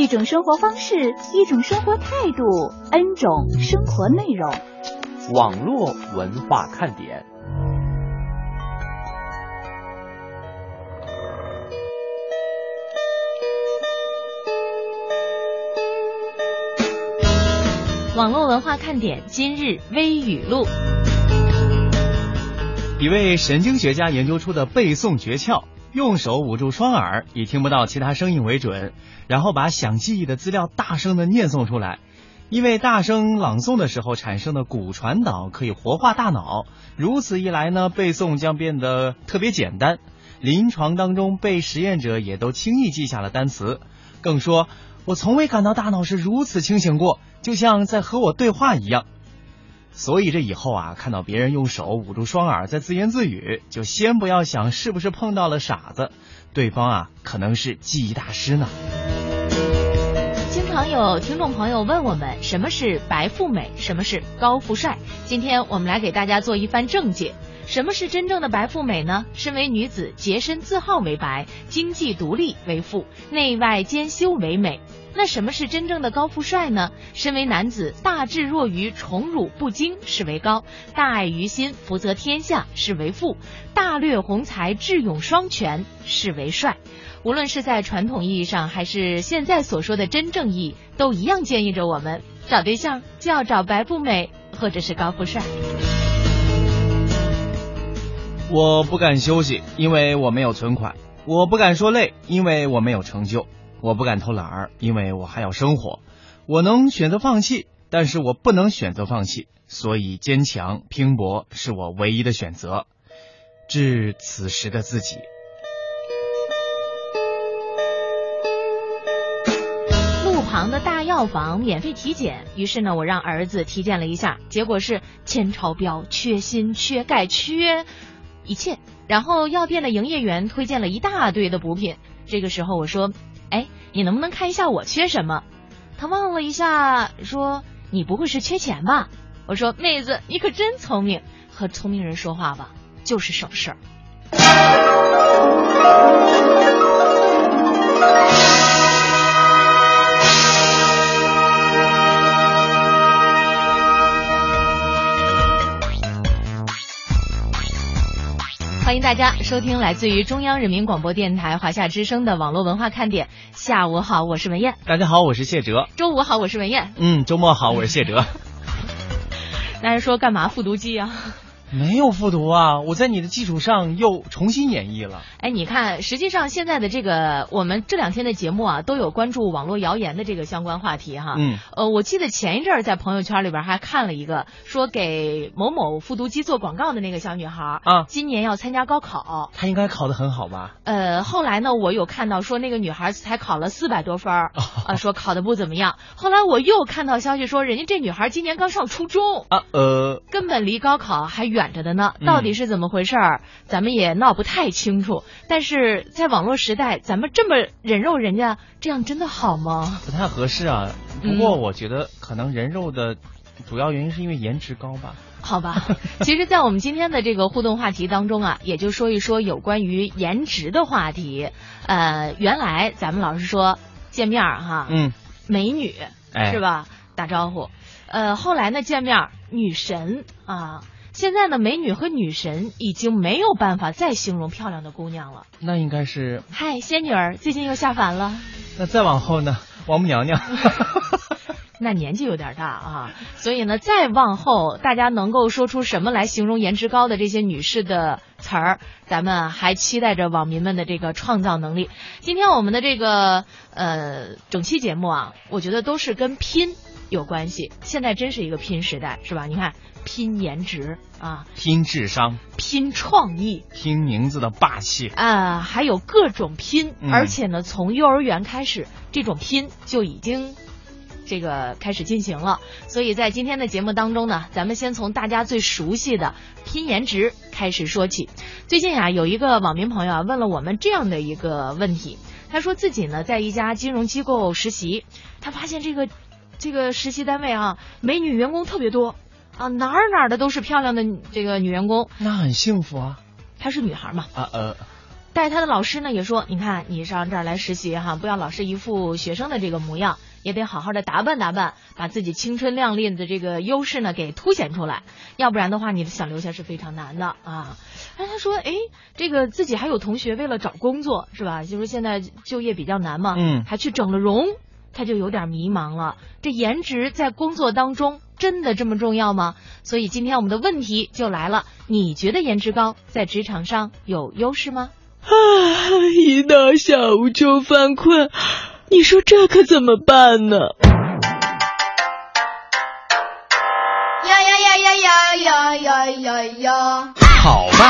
一种生活方式，一种生活态度，N 种生活内容。网络文化看点。网络文化看点今日微语录。一位神经学家研究出的背诵诀窍：用手捂住双耳，以听不到其他声音为准，然后把想记忆的资料大声的念诵出来。因为大声朗诵的时候产生的骨传导可以活化大脑，如此一来呢，背诵将变得特别简单。临床当中，被实验者也都轻易记下了单词，更说：“我从未感到大脑是如此清醒过，就像在和我对话一样。”所以这以后啊，看到别人用手捂住双耳在自言自语，就先不要想是不是碰到了傻子，对方啊可能是记忆大师呢。经常有听众朋友问我们，什么是白富美，什么是高富帅？今天我们来给大家做一番正解。什么是真正的白富美呢？身为女子，洁身自好为白，经济独立为富，内外兼修为美。那什么是真正的高富帅呢？身为男子，大智若愚，宠辱不惊是为高；大爱于心，福泽天下是为富；大略宏才，智勇双全是为帅。无论是在传统意义上，还是现在所说的真正意义，都一样建议着我们找对象就要找白富美或者是高富帅。我不敢休息，因为我没有存款；我不敢说累，因为我没有成就；我不敢偷懒儿，因为我还要生活。我能选择放弃，但是我不能选择放弃，所以坚强拼搏是我唯一的选择。致此时的自己。路旁的大药房免费体检，于是呢，我让儿子体检了一下，结果是铅超标、缺锌、缺钙、缺。一切，然后药店的营业员推荐了一大堆的补品。这个时候我说：“哎，你能不能看一下我缺什么？”他望了一下，说：“你不会是缺钱吧？”我说：“妹子，你可真聪明，和聪明人说话吧，就是省事儿。”迎大家收听来自于中央人民广播电台华夏之声的网络文化看点。下午好，我是文艳。大家好，我是谢哲。周五好，我是文艳。嗯，周末好，我是谢哲。大家说干嘛复读机啊？没有复读啊，我在你的基础上又重新演绎了。哎，你看，实际上现在的这个我们这两天的节目啊，都有关注网络谣言的这个相关话题哈。嗯。呃，我记得前一阵儿在朋友圈里边还看了一个说给某某复读机做广告的那个小女孩啊，今年要参加高考。她应该考得很好吧？呃，后来呢，我有看到说那个女孩才考了四百多分儿 啊，说考得不怎么样。后来我又看到消息说，人家这女孩今年刚上初中啊，呃，根本离高考还远着的呢。到底是怎么回事儿？咱们也闹不太清楚。但是在网络时代，咱们这么人肉人家，这样真的好吗？不太合适啊。不过我觉得可能人肉的主要原因是因为颜值高吧。好吧，其实，在我们今天的这个互动话题当中啊，也就说一说有关于颜值的话题。呃，原来咱们老是说见面儿哈，嗯，美女哎是吧？打招呼。呃，后来呢，见面女神啊。现在呢，美女和女神已经没有办法再形容漂亮的姑娘了。那应该是嗨，仙女儿最近又下凡了。那再往后呢，王母娘娘。那年纪有点大啊，所以呢，再往后，大家能够说出什么来形容颜值高的这些女士的词儿，咱们还期待着网民们的这个创造能力。今天我们的这个呃整期节目啊，我觉得都是跟拼有关系。现在真是一个拼时代，是吧？你看。拼颜值啊，拼智商，拼创意，拼名字的霸气。啊，还有各种拼，嗯。而且呢，从幼儿园开始，这种拼就已经这个开始进行了。所以在今天的节目当中呢，咱们先从大家最熟悉的拼颜值开始说起。最近啊，有一个网民朋友啊问了我们这样的一个问题，他说自己呢在一家金融机构实习，他发现这个这个实习单位啊，美女员工特别多啊，哪儿哪儿的都是漂亮的这个女员工。那很幸福啊。她是女孩嘛？啊呃。带她的老师呢也说，你看你上这儿来实习哈，不要老是一副学生的这个模样，也得好好的打扮打扮，把自己青春靓丽的这个优势呢给凸显出来，要不然的话，你想留下是非常难的啊。哎，他说，哎，这个自己还有同学为了找工作是吧？就是现在就业比较难嘛，嗯，还去整了容，他就有点迷茫了。这颜值在工作当中真的这么重要吗？所以今天我们的问题就来了，你觉得颜值高在职场上有优势吗？啊！一到下午就犯困，你说这可怎么办呢？呀呀呀呀呀呀呀呀呀！好吧，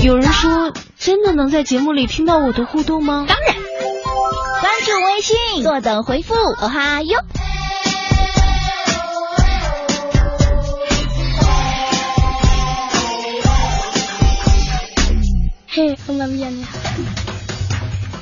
有人说，真的能在节目里听到我的互动吗？当然，关注微信，坐等回复。哦哈哟。嘿，风干面你好。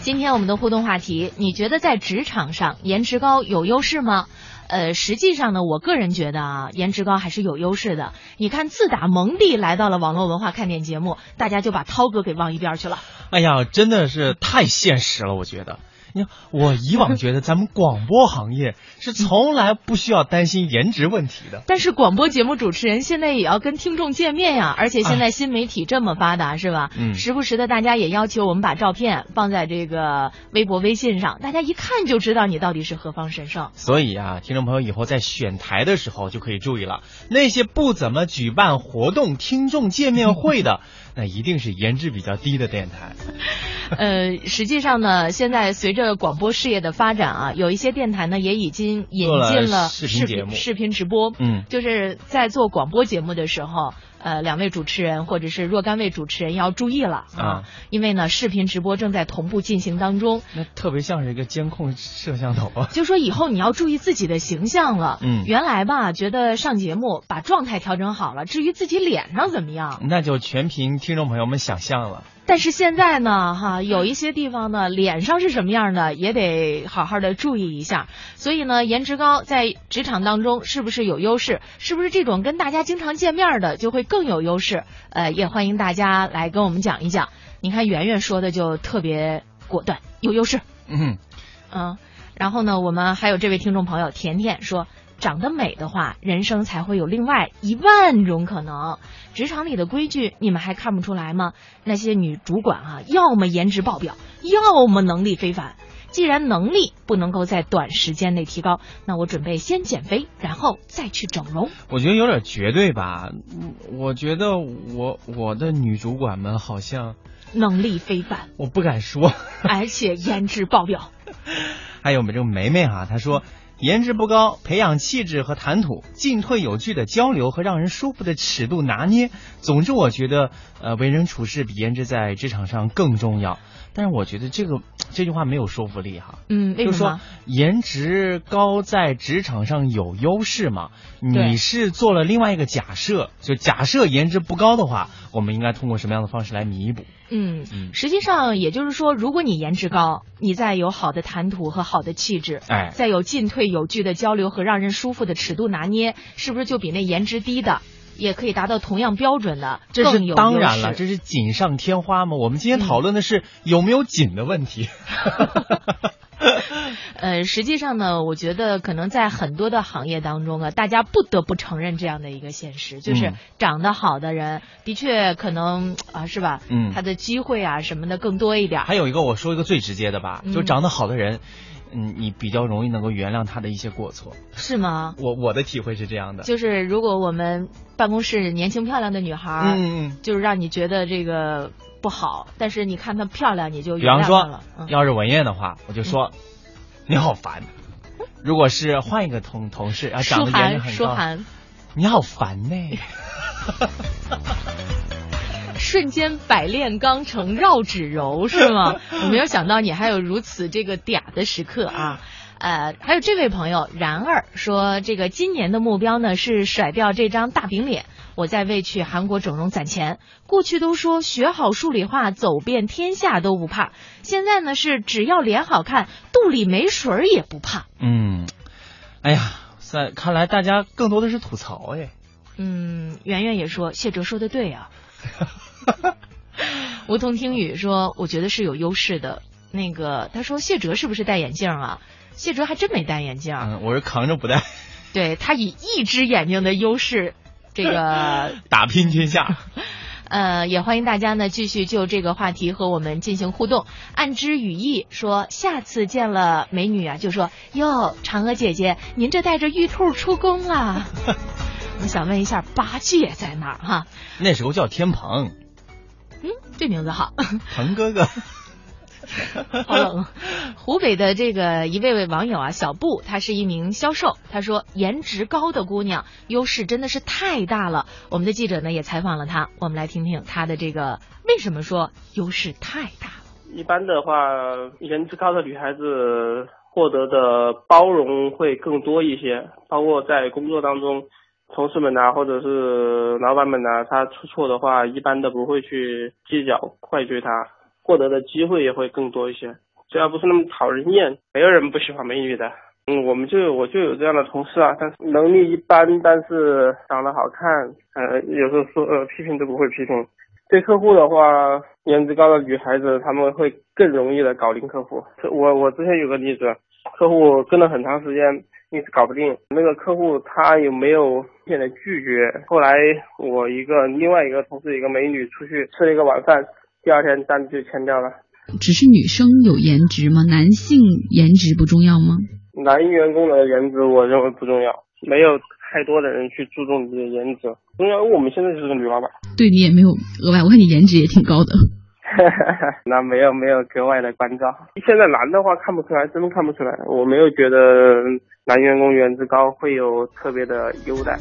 今天我们的互动话题，你觉得在职场上颜值高有优势吗？呃，实际上呢，我个人觉得啊，颜值高还是有优势的。你看，自打蒙蒂来到了网络文化看点节目，大家就把涛哥给忘一边去了。哎呀，真的是太现实了，我觉得。你看，我以往觉得咱们广播行业是从来不需要担心颜值问题的。但是广播节目主持人现在也要跟听众见面呀，而且现在新媒体这么发达，是吧？嗯。时不时的，大家也要求我们把照片放在这个微博、微信上，大家一看就知道你到底是何方神圣。所以啊，听众朋友以后在选台的时候就可以注意了，那些不怎么举办活动、听众见面会的。那一定是颜值比较低的电台。呃，实际上呢，现在随着广播事业的发展啊，有一些电台呢也已经引进了视频节目、视频直播。嗯，就是在做广播节目的时候。呃，两位主持人或者是若干位主持人要注意了啊，因为呢，视频直播正在同步进行当中。那特别像是一个监控摄像头啊。就说以后你要注意自己的形象了。嗯。原来吧，觉得上节目把状态调整好了，至于自己脸上怎么样，那就全凭听众朋友们想象了。但是现在呢，哈，有一些地方呢，脸上是什么样的，也得好好的注意一下。所以呢，颜值高在职场当中是不是有优势？是不是这种跟大家经常见面的就会更有优势？呃，也欢迎大家来跟我们讲一讲。你看圆圆说的就特别果断，有优势。嗯嗯，然后呢，我们还有这位听众朋友甜甜说。长得美的话，人生才会有另外一万种可能。职场里的规矩，你们还看不出来吗？那些女主管啊，要么颜值爆表，要么能力非凡。既然能力不能够在短时间内提高，那我准备先减肥，然后再去整容。我觉得有点绝对吧。我觉得我我的女主管们好像能力非凡，我不敢说，而且颜值爆表。还有我们这个梅梅哈，她说。颜值不高，培养气质和谈吐，进退有据的交流和让人舒服的尺度拿捏。总之，我觉得，呃，为人处事比颜值在职场上更重要。但是，我觉得这个这句话没有说服力哈。嗯，为什么？颜值高在职场上有优势嘛？你是做了另外一个假设，就假设颜值不高的话，我们应该通过什么样的方式来弥补？嗯，嗯实际上也就是说，如果你颜值高，你再有好的谈吐和好的气质，哎，再有进退有据的交流和让人舒服的尺度拿捏，是不是就比那颜值低的也可以达到同样标准的？这是当然了，这是锦上添花嘛。我们今天讨论的是有没有锦的问题。呃，实际上呢，我觉得可能在很多的行业当中啊，大家不得不承认这样的一个现实，就是长得好的人的确可能啊，是吧？嗯，他的机会啊什么的更多一点。还有一个，我说一个最直接的吧，就长得好的人，嗯，你比较容易能够原谅他的一些过错。是吗？我我的体会是这样的，就是如果我们办公室年轻漂亮的女孩，嗯嗯，就是让你觉得这个不好，但是你看她漂亮，你就比方。说，嗯要是文艳的话，我就说你好烦。如果是换一个同同事啊，长舒得颜值涵，很高，舒涵，你好烦呢。瞬间百炼钢成绕指柔是吗？我没有想到你还有如此这个嗲的时刻啊。呃，还有这位朋友然儿说，这个今年的目标呢是甩掉这张大饼脸，我在为去韩国整容攒钱。过去都说学好数理化，走遍天下都不怕，现在呢是只要脸好看，肚里没水儿也不怕。嗯，哎呀，在看来大家更多的是吐槽哎。嗯，圆圆也说谢哲说的对啊。梧桐听雨说，我觉得是有优势的。那个他说谢哲是不是戴眼镜啊？谢哲还真没戴眼镜，嗯，我是扛着不戴，对他以一只眼睛的优势，这个 打拼天下。呃，也欢迎大家呢继续就这个话题和我们进行互动。暗之羽翼说，下次见了美女啊，就说哟，嫦娥姐姐，您这带着玉兔出宫了。我想问一下，八戒在哪儿哈？那时候叫天蓬，嗯，这名字好。鹏哥哥。好冷。湖北的这个一位位网友啊，小布，他是一名销售。他说，颜值高的姑娘优势真的是太大了。我们的记者呢也采访了他，我们来听听他的这个为什么说优势太大了。一般的话，颜值高的女孩子获得的包容会更多一些，包括在工作当中，同事们呐、或者是老板们呐、他出错的话，一般都不会去计较怪罪他，获得的机会也会更多一些。只要不是那么讨人厌，没有人不喜欢美女的。嗯，我们就有我就有这样的同事啊，但是能力一般，但是长得好看，呃，有时候说呃批评都不会批评。对客户的话，颜值高的女孩子她们会更容易的搞定客户。我我之前有个例子，客户跟了很长时间，一直搞不定。那个客户他有没有明显的拒绝？后来我一个另外一个同事一个美女出去吃了一个晚饭，第二天单子就签掉了。只是女生有颜值吗？男性颜值不重要吗？男员工的颜值我认为不重要，没有太多的人去注重你的颜值，重要。因为我们现在就是个女老板。对你也没有额外，我看你颜值也挺高的。那没有没有格外的关照。现在男的话看不出来，真的看不出来。我没有觉得男员工颜值高会有特别的优待。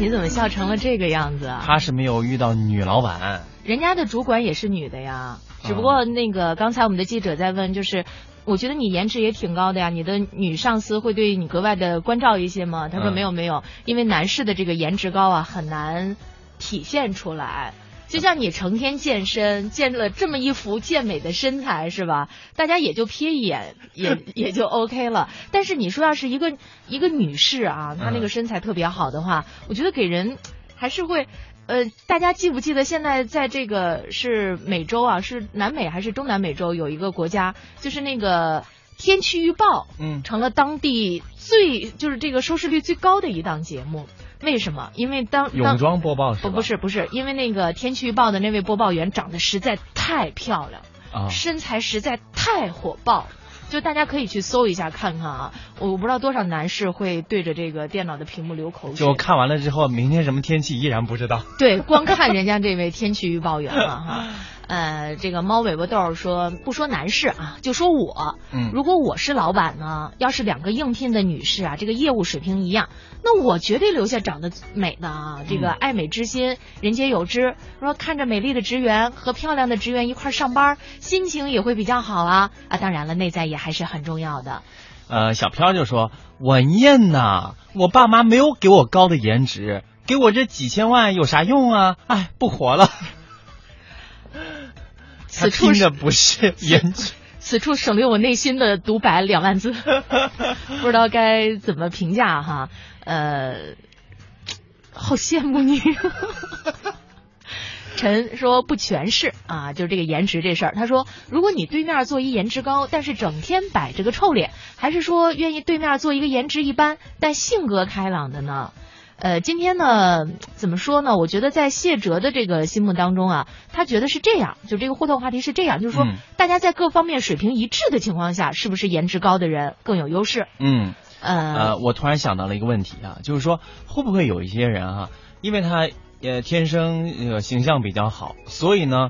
你怎么笑成了这个样子啊？他是没有遇到女老板，人家的主管也是女的呀，只不过那个刚才我们的记者在问，就是我觉得你颜值也挺高的呀，你的女上司会对你格外的关照一些吗？他说嗯没有没有，因为男士的这个颜值高啊很难体现出来。就像你成天健身，健了这么一副健美的身材，是吧？大家也就瞥一眼，也也就 OK 了。但是你说要是一个一个女士啊，她那个身材特别好的话，我觉得给人还是会。呃，大家记不记得现在在这个是美洲啊，是南美还是中南美洲有一个国家，就是那个天气预报，嗯，成了当地最就是这个收视率最高的一档节目。为什么？因为当泳装播报？不不是不是，因为那个天气预报的那位播报员长得实在太漂亮，啊，身材实在太火爆。就大家可以去搜一下看看啊，我不知道多少男士会对着这个电脑的屏幕流口水。就看完了之后，明天什么天气依然不知道。对，光看人家这位天气预报员了哈。呃，这个猫尾巴豆说，不说男士啊，就说我，嗯，如果我是老板呢，要是两个应聘的女士啊，这个业务水平一样，那我绝对留下长得美的啊，这个爱美之心，人皆有之。说看着美丽的职员和漂亮的职员一块上班，心情也会比较好啊啊！当然了，内在也还是很重要的。呃，小飘就说：“文艳呐，我爸妈没有给我高的颜值，给我这几千万有啥用啊？哎，不活了。”此处听着不是颜值，此处省略我内心的独白两万字，不知道该怎么评价哈。呃，好羡慕你。陈说不全是啊，就是这个颜值这事儿。他说，如果你对面坐一颜值高，但是整天摆着个臭脸，还是说愿意对面坐一个颜值一般但性格开朗的呢？呃，今天呢，怎么说呢？我觉得在谢哲的这个心目当中啊，他觉得是这样，就这个互动话题是这样，就是说，嗯大家在各方面水平一致的情况下，是不是颜值高的人更有优势？嗯，呃，呃，我突然想到了一个问题啊，就是说会不会有一些人啊，因为他呃天生呃形象比较好，所以呢，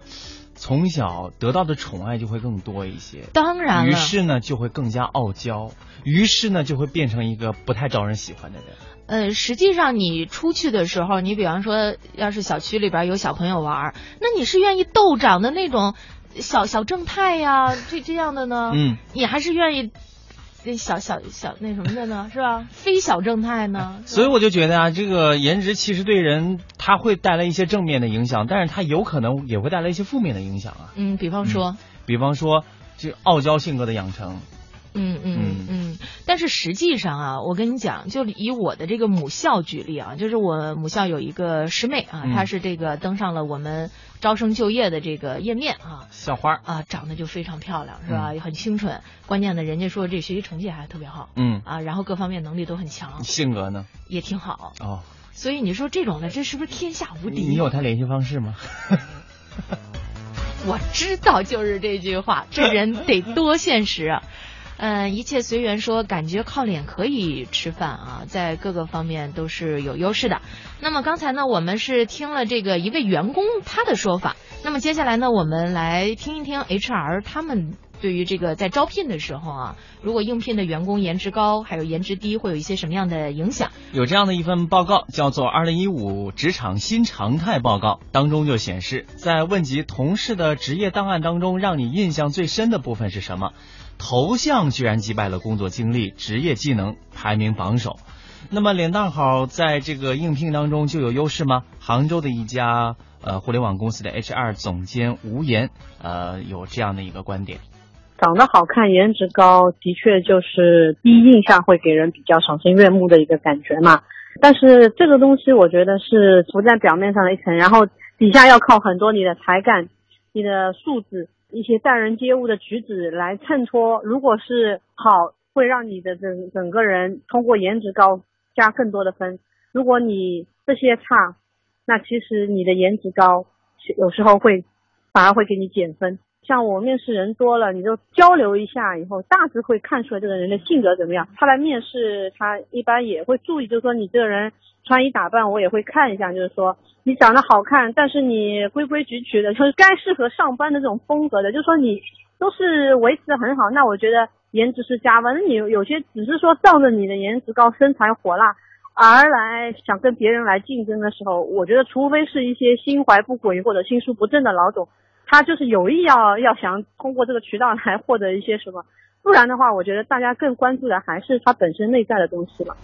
从小得到的宠爱就会更多一些。当然了于是呢就会更加傲娇，于是呢就会变成一个不太招人喜欢的人。呃，实际上你出去的时候，你比方说，要是小区里边有小朋友玩，那你是愿意斗长的那种小小正太呀，这这样的呢？嗯，你还是愿意那小小小那什么的呢？是吧？非小正太呢？所以我就觉得啊，这个颜值其实对人他会带来一些正面的影响，但是他有可能也会带来一些负面的影响啊。嗯，比方说，比方说，这傲娇性格的养成。嗯嗯嗯，但是实际上啊，我跟你讲，就以我的这个母校举例啊，就是我母校有一个师妹啊，嗯她是这个登上了我们招生就业的这个页面啊，校花啊，长得就非常漂亮，是吧？也很清纯，关键呢人家说这学习成绩还特别好，嗯啊，然后各方面能力都很强，性格呢？也挺好。哦，所以你说这种的，这是不是天下无敌？你有他联系方式吗？我知道，就是这句话，这人得多现实啊！嗯，一切随缘说，感觉靠脸可以吃饭啊，在各个方面都是有优势的。那么刚才呢，我们是听了这个一位员工他的说法，那么接下来呢，我们来听一听 HR 他们对于这个在招聘的时候啊，如果应聘的员工颜值高还有颜值低，会有一些什么样的影响？有这样的一份报告，叫做《二零一五职场新常态报告》，当中就显示，在问及同事的职业档案当中，让你印象最深的部分是什么？头像居然击败了工作经历、职业技能，排名榜首。那么脸蛋好在这个应聘当中就有优势吗？杭州的一家呃互联网公司的 HR 总监吴岩呃有这样的一个观点。长得好看、颜值高，的确就是第一印象会给人比较赏心悦目的一个感觉嘛。但是这个东西，我觉得是浮在表面上的一层，然后底下要靠很多你的才干、你的素质、一些待人接物的举止来衬托。如果是好，会让你的整整个人通过颜值高加更多的分；如果你这些差，那其实你的颜值高有时候会反而会给你减分。像我面试人多了，你就交流一下以后，大致会看出来这个人的性格怎么样。他来面试，他一般也会注意，就是说你这个人穿衣打扮，我也会看一下，就是说你长得好看，但是你规规矩矩的，就是该适合上班的这种风格的，就是说你都是维持的很好。那我觉得颜值是加分。那你有些只是说仗着你的颜值高、身材火辣而来想跟别人来竞争的时候，我觉得除非是一些心怀不轨或者心术不正的老总。他就是有意要要想通过这个渠道来获得一些什么，不然的话，我觉得大家更关注的还是他本身内在的东西了。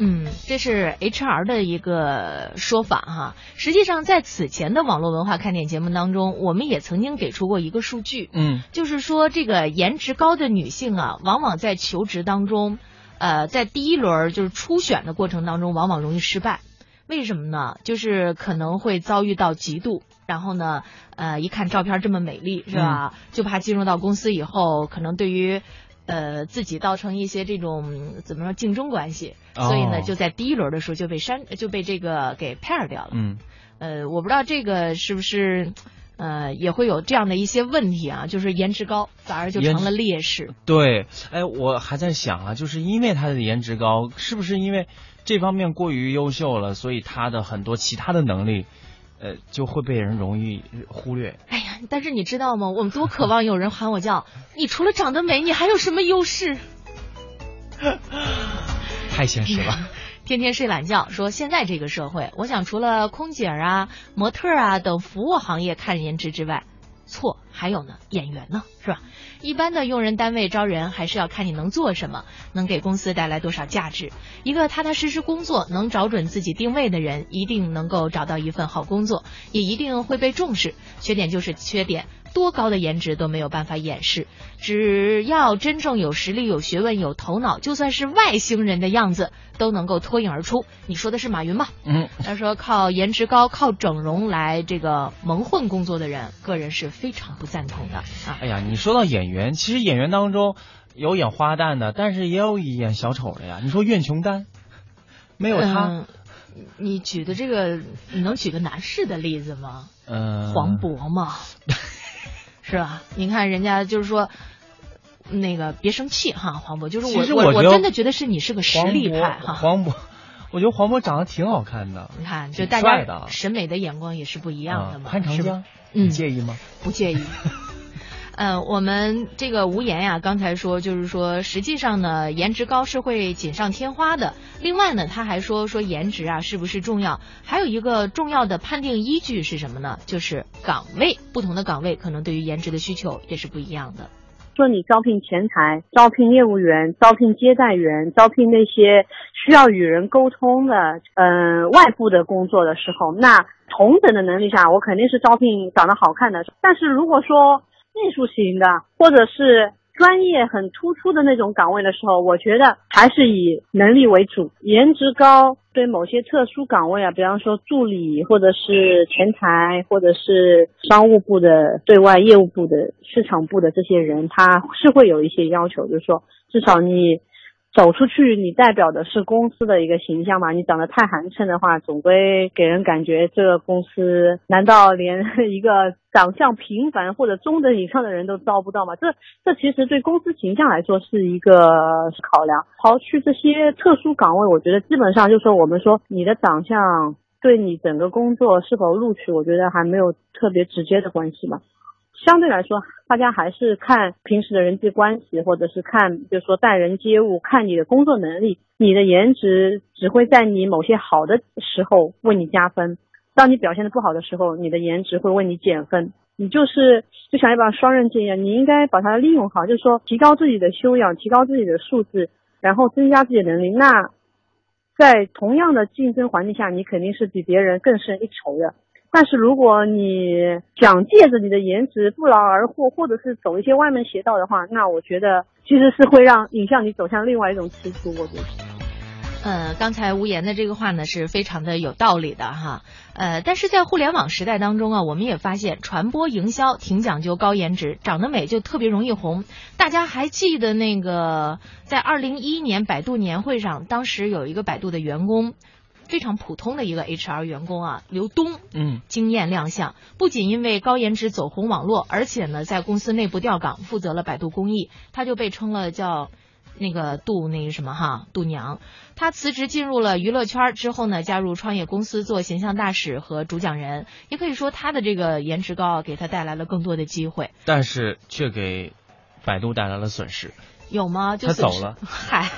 嗯，这是 HR 的一个说法哈。实际上，在此前的网络文化看点节目当中，我们也曾经给出过一个数据，嗯，就是说这个颜值高的女性啊，往往在求职当中，呃，在第一轮就是初选的过程当中，往往容易失败。为什么呢？就是可能会遭遇到嫉妒，然后呢，呃，一看照片这么美丽，是吧？嗯、就怕进入到公司以后，可能对于呃自己造成一些这种怎么说竞争关系，哦、所以呢，就在第一轮的时候就被删，就被这个给 pair 掉了。嗯，呃，我不知道这个是不是呃也会有这样的一些问题啊，就是颜值高反而就成了劣势。对，哎，我还在想啊，就是因为他的颜值高，是不是因为？这方面过于优秀了，所以他的很多其他的能力，呃，就会被人容易忽略。哎呀，但是你知道吗？我们多渴望有人喊我叫 你，除了长得美，你还有什么优势？太现实了。天天睡懒觉，说现在这个社会，我想除了空姐啊、模特啊等服务行业看颜值之外，错还有呢，演员呢，是吧？一般的用人单位招人还是要看你能做什么，能给公司带来多少价值。一个踏踏实实工作、能找准自己定位的人，一定能够找到一份好工作，也一定会被重视。缺点就是缺点，多高的颜值都没有办法掩饰。只要真正有实力、有学问、有头脑，就算是外星人的样子都能够脱颖而出。你说的是马云吗？嗯，他说靠颜值高、靠整容来这个蒙混工作的人，个人是非常不赞同的啊。哎呀，你说到演员，其实演员当中有演花旦的，但是也有演小丑的呀。你说苑琼丹，没有他，嗯、你举的这个，你能举个男士的例子吗？嗯，黄渤嘛，是吧？你看人家就是说。那个别生气哈，黄渤，就是我我我真的觉得是你是个实力派哈。黄渤，我觉得黄渤长得挺好看的。你看，就大家审美的眼光也是不一样的嘛。潘长江，你介意吗？不介意。嗯，我们这个无言呀，刚才说就是说，实际上呢，颜值高是会锦上添花的。另外呢，他还说说颜值啊是不是重要？还有一个重要的判定依据是什么呢？就是岗位，不同的岗位可能对于颜值的需求也是不一样的。说你招聘前台、招聘业务员、招聘接待员、招聘那些需要与人沟通的，嗯，外部的工作的时候，那同等的能力下，我肯定是招聘长得好看的。但是如果说技术型的，或者是。专业很突出的那种岗位的时候，我觉得还是以能力为主，颜值高对某些特殊岗位啊，比方说助理或者是前台或者是商务部的对外业务部的市场部的这些人，他是会有一些要求，就是说至少你。走出去，你代表的是公司的一个形象嘛？你长得太寒碜的话，总归给人感觉这个公司难道连一个长相平凡或者中等以上的人都招不到吗？这这其实对公司形象来说是一个考量。刨去这些特殊岗位，我觉得基本上就是说，我们说你的长相对你整个工作是否录取，我觉得还没有特别直接的关系嘛。相对来说，大家还是看平时的人际关系，或者是看，就是说待人接物，看你的工作能力。你的颜值只会在你某些好的时候为你加分，当你表现的不好的时候，你的颜值会为你减分。你就是就像一把双刃剑一样，你应该把它利用好，就是说提高自己的修养，提高自己的素质，然后增加自己的能力。那在同样的竞争环境下，你肯定是比别人更胜一筹的。但是如果你想借着你的颜值不劳而获，或者是走一些歪门邪道的话，那我觉得其实是会让引向你走向另外一种歧途。我觉得，呃，刚才无言的这个话呢是非常的有道理的哈。呃，但是在互联网时代当中啊，我们也发现传播营销挺讲究高颜值，长得美就特别容易红。大家还记得那个在二零一一年百度年会上，当时有一个百度的员工。非常普通的一个 HR 员工啊，刘东，嗯，惊艳亮相，不仅因为高颜值走红网络，而且呢，在公司内部调岗，负责了百度公益，他就被称了叫那个度那个什么哈度娘。他辞职进入了娱乐圈之后呢，加入创业公司做形象大使和主讲人，也可以说他的这个颜值高，给他带来了更多的机会，但是却给百度带来了损失。有吗？就他走了。嗨，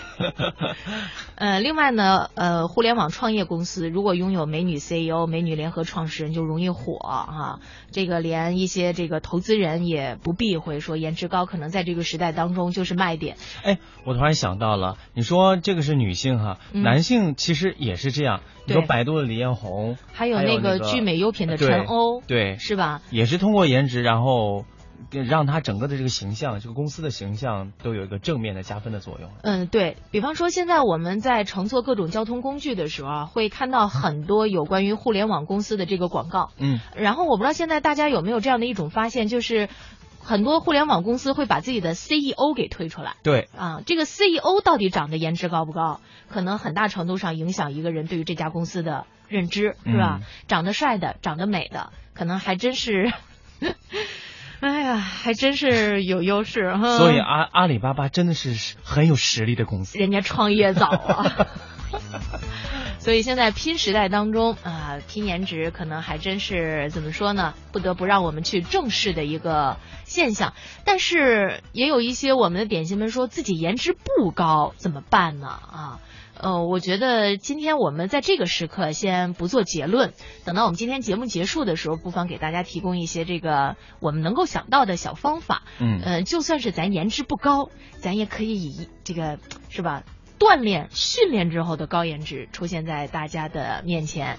呃，另外呢，呃，互联网创业公司如果拥有美女 CEO、美女联合创始人，就容易火哈。这个连一些这个投资人也不避讳说颜值高，可能在这个时代当中就是卖点。哎，我突然想到了，你说这个是女性哈，男性其实也是这样。你说百度的李彦宏，还有那个聚美优品的陈欧，对，是吧？也是通过颜值，然后。让他整个的这个形象，这个公司的形象都有一个正面的加分的作用。嗯，对比方说，现在我们在乘坐各种交通工具的时候啊，会看到很多有关于互联网公司的这个广告。嗯，然后我不知道现在大家有没有这样的一种发现，就是很多互联网公司会把自己的 CEO 给推出来。对啊，这个 CEO 到底长得颜值高不高，可能很大程度上影响一个人对于这家公司的认知，是吧？长得帅的，长得美的，可能还真是。哎呀，还真是有优势哈！所以阿阿里巴巴真的是很有实力的公司，人家创业早啊。所以现在拼时代当中啊，拼颜值可能还真是怎么说呢？不得不让我们去正视的一个现象。但是也有一些我们的点心们说自己颜值不高，怎么办呢？啊？呃，我觉得今天我们在这个时刻先不做结论，等到我们今天节目结束的时候，不妨给大家提供一些这个我们能够想到的小方法。嗯，呃，就算是咱颜值不高，咱也可以以这个是吧，锻炼训练之后的高颜值出现在大家的面前。